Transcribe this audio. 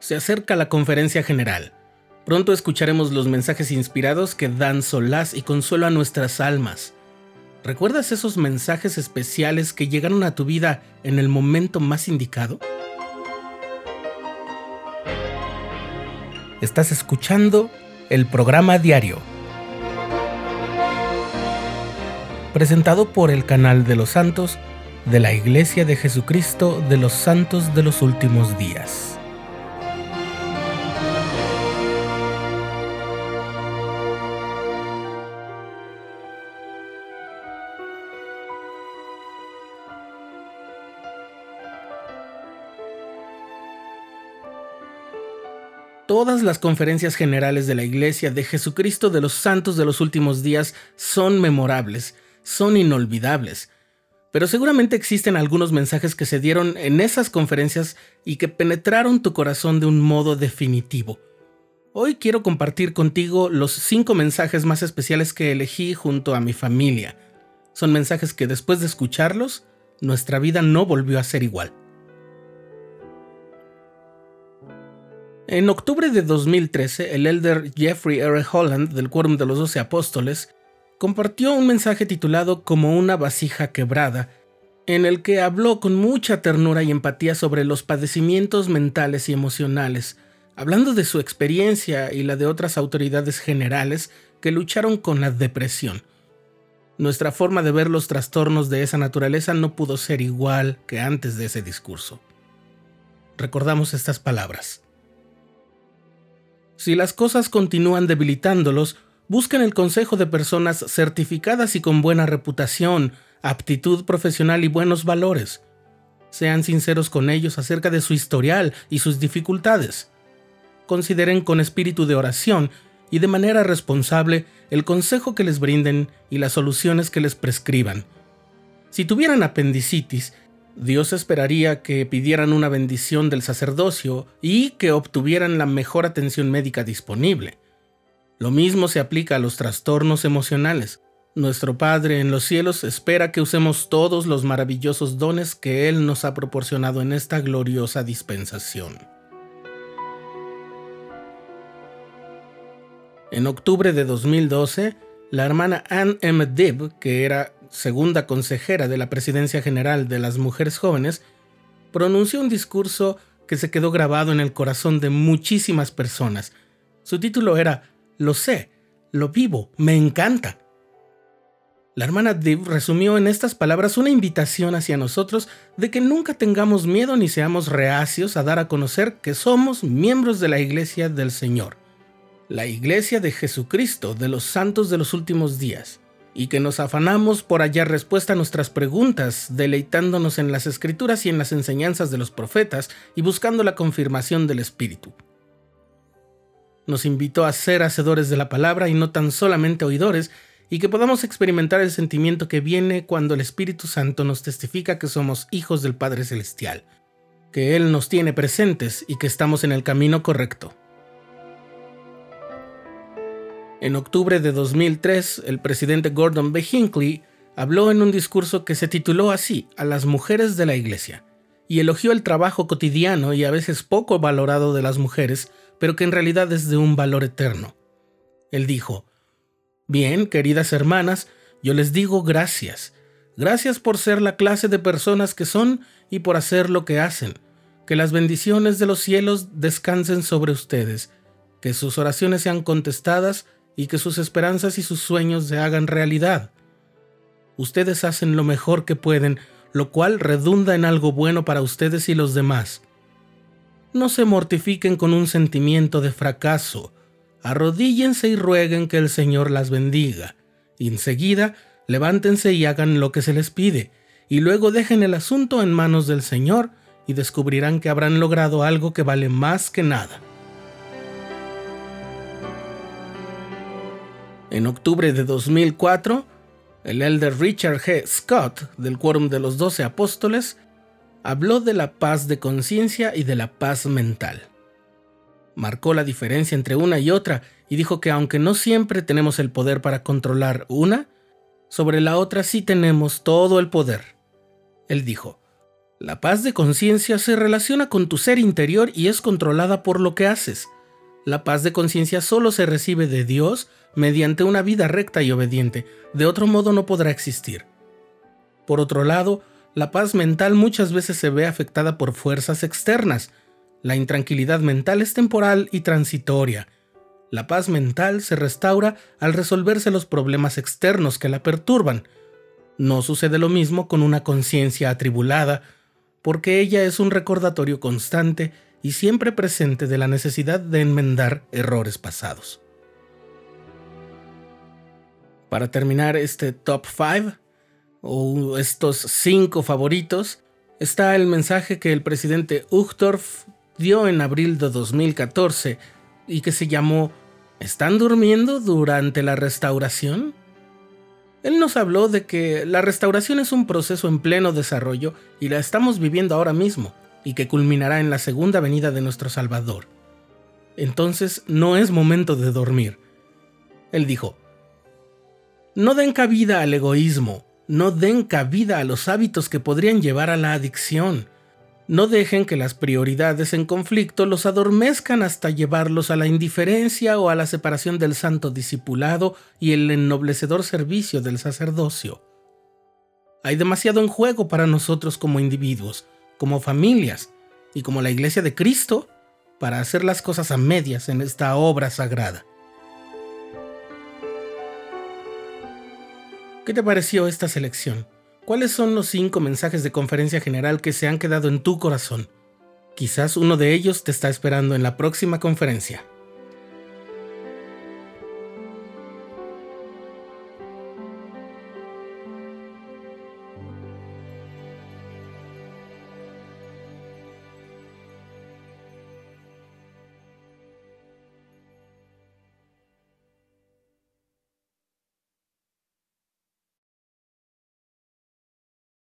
Se acerca la conferencia general. Pronto escucharemos los mensajes inspirados que dan solaz y consuelo a nuestras almas. ¿Recuerdas esos mensajes especiales que llegaron a tu vida en el momento más indicado? Estás escuchando el programa diario, presentado por el canal de los santos de la Iglesia de Jesucristo de los Santos de los Últimos Días. Todas las conferencias generales de la Iglesia de Jesucristo de los Santos de los Últimos Días son memorables, son inolvidables. Pero seguramente existen algunos mensajes que se dieron en esas conferencias y que penetraron tu corazón de un modo definitivo. Hoy quiero compartir contigo los cinco mensajes más especiales que elegí junto a mi familia. Son mensajes que después de escucharlos, nuestra vida no volvió a ser igual. En octubre de 2013, el elder Jeffrey R. Holland del Quórum de los Doce Apóstoles compartió un mensaje titulado Como una vasija quebrada, en el que habló con mucha ternura y empatía sobre los padecimientos mentales y emocionales, hablando de su experiencia y la de otras autoridades generales que lucharon con la depresión. Nuestra forma de ver los trastornos de esa naturaleza no pudo ser igual que antes de ese discurso. Recordamos estas palabras. Si las cosas continúan debilitándolos, busquen el consejo de personas certificadas y con buena reputación, aptitud profesional y buenos valores. Sean sinceros con ellos acerca de su historial y sus dificultades. Consideren con espíritu de oración y de manera responsable el consejo que les brinden y las soluciones que les prescriban. Si tuvieran apendicitis, Dios esperaría que pidieran una bendición del sacerdocio y que obtuvieran la mejor atención médica disponible. Lo mismo se aplica a los trastornos emocionales. Nuestro Padre en los cielos espera que usemos todos los maravillosos dones que Él nos ha proporcionado en esta gloriosa dispensación. En octubre de 2012, la hermana Anne M. Dibb, que era segunda consejera de la Presidencia General de las Mujeres Jóvenes, pronunció un discurso que se quedó grabado en el corazón de muchísimas personas. Su título era Lo sé, lo vivo, me encanta. La hermana Div resumió en estas palabras una invitación hacia nosotros de que nunca tengamos miedo ni seamos reacios a dar a conocer que somos miembros de la Iglesia del Señor, la Iglesia de Jesucristo de los santos de los últimos días y que nos afanamos por hallar respuesta a nuestras preguntas, deleitándonos en las escrituras y en las enseñanzas de los profetas y buscando la confirmación del Espíritu. Nos invitó a ser hacedores de la palabra y no tan solamente oidores, y que podamos experimentar el sentimiento que viene cuando el Espíritu Santo nos testifica que somos hijos del Padre Celestial, que Él nos tiene presentes y que estamos en el camino correcto. En octubre de 2003, el presidente Gordon B. Hinckley habló en un discurso que se tituló así, a las mujeres de la Iglesia, y elogió el trabajo cotidiano y a veces poco valorado de las mujeres, pero que en realidad es de un valor eterno. Él dijo, Bien, queridas hermanas, yo les digo gracias. Gracias por ser la clase de personas que son y por hacer lo que hacen. Que las bendiciones de los cielos descansen sobre ustedes, que sus oraciones sean contestadas y que sus esperanzas y sus sueños se hagan realidad. Ustedes hacen lo mejor que pueden, lo cual redunda en algo bueno para ustedes y los demás. No se mortifiquen con un sentimiento de fracaso. Arrodíllense y rueguen que el Señor las bendiga. enseguida, levántense y hagan lo que se les pide, y luego dejen el asunto en manos del Señor y descubrirán que habrán logrado algo que vale más que nada. En octubre de 2004, el elder Richard G. Scott, del Quórum de los Doce Apóstoles, habló de la paz de conciencia y de la paz mental. Marcó la diferencia entre una y otra y dijo que aunque no siempre tenemos el poder para controlar una, sobre la otra sí tenemos todo el poder. Él dijo, La paz de conciencia se relaciona con tu ser interior y es controlada por lo que haces. La paz de conciencia solo se recibe de Dios mediante una vida recta y obediente, de otro modo no podrá existir. Por otro lado, la paz mental muchas veces se ve afectada por fuerzas externas. La intranquilidad mental es temporal y transitoria. La paz mental se restaura al resolverse los problemas externos que la perturban. No sucede lo mismo con una conciencia atribulada, porque ella es un recordatorio constante y siempre presente de la necesidad de enmendar errores pasados. Para terminar este top 5, o estos 5 favoritos, está el mensaje que el presidente Uchtdorf dio en abril de 2014 y que se llamó ¿Están durmiendo durante la restauración? Él nos habló de que la restauración es un proceso en pleno desarrollo y la estamos viviendo ahora mismo, y que culminará en la segunda venida de nuestro Salvador. Entonces no es momento de dormir. Él dijo, no den cabida al egoísmo, no den cabida a los hábitos que podrían llevar a la adicción. No dejen que las prioridades en conflicto los adormezcan hasta llevarlos a la indiferencia o a la separación del santo discipulado y el ennoblecedor servicio del sacerdocio. Hay demasiado en juego para nosotros como individuos, como familias y como la Iglesia de Cristo para hacer las cosas a medias en esta obra sagrada. ¿Qué te pareció esta selección? ¿Cuáles son los cinco mensajes de conferencia general que se han quedado en tu corazón? Quizás uno de ellos te está esperando en la próxima conferencia.